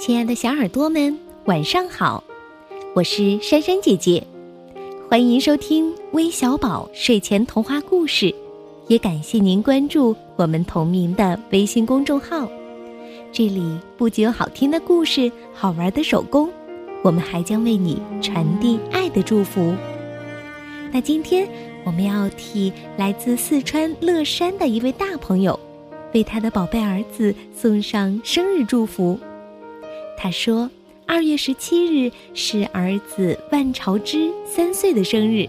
亲爱的小耳朵们，晚上好！我是珊珊姐姐，欢迎收听微小宝睡前童话故事，也感谢您关注我们同名的微信公众号。这里不仅有好听的故事、好玩的手工，我们还将为你传递爱的祝福。那今天我们要替来自四川乐山的一位大朋友，为他的宝贝儿子送上生日祝福。他说：“二月十七日是儿子万朝之三岁的生日。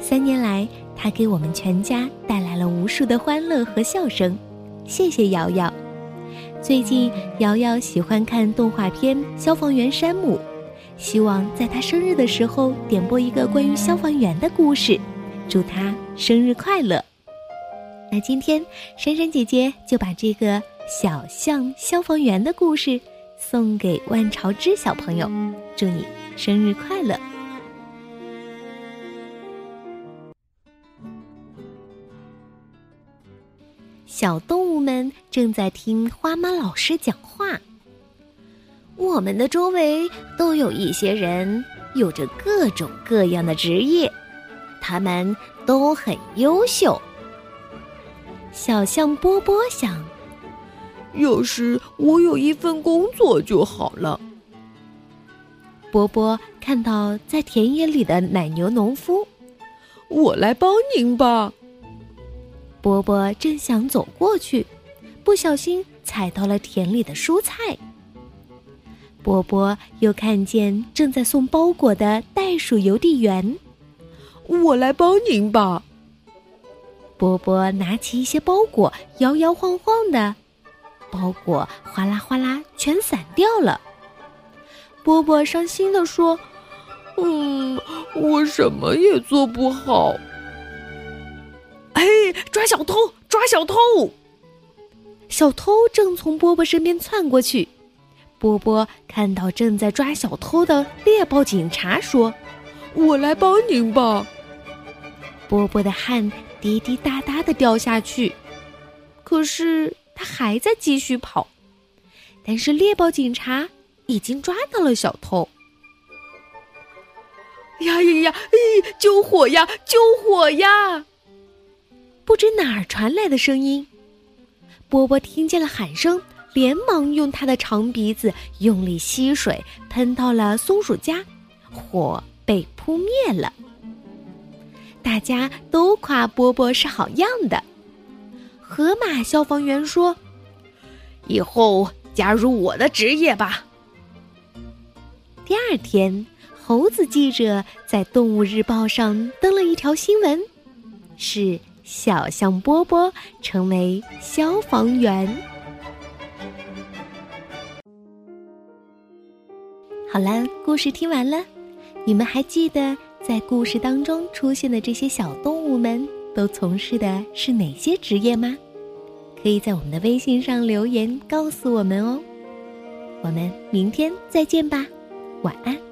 三年来，他给我们全家带来了无数的欢乐和笑声。谢谢瑶瑶。最近，瑶瑶喜欢看动画片《消防员山姆》，希望在他生日的时候点播一个关于消防员的故事。祝他生日快乐！那今天，珊珊姐姐就把这个小象消防员的故事。”送给万朝之小朋友，祝你生日快乐！小动物们正在听花妈老师讲话。我们的周围都有一些人，有着各种各样的职业，他们都很优秀。小象波波想。要是我有一份工作就好了。波波看到在田野里的奶牛农夫，我来帮您吧。波波正想走过去，不小心踩到了田里的蔬菜。波波又看见正在送包裹的袋鼠邮递员，我来帮您吧。波波拿起一些包裹，摇摇晃晃的。包裹哗啦哗啦全散掉了。波波伤心的说：“嗯，我什么也做不好。”哎，抓小偷！抓小偷！小偷正从波波身边窜过去。波波看到正在抓小偷的猎豹警察，说：“我来帮您吧。”波波的汗滴滴答答的掉下去，可是。他还在继续跑，但是猎豹警察已经抓到了小偷。呀呀呀！哎，救火呀！救火呀！不知哪儿传来的声音，波波听见了喊声，连忙用他的长鼻子用力吸水，喷到了松鼠家，火被扑灭了。大家都夸波波是好样的。河马消防员说：“以后加入我的职业吧。”第二天，猴子记者在《动物日报》上登了一条新闻，是小象波波成为消防员。好了，故事听完了，你们还记得在故事当中出现的这些小动物们？都从事的是哪些职业吗？可以在我们的微信上留言告诉我们哦。我们明天再见吧，晚安。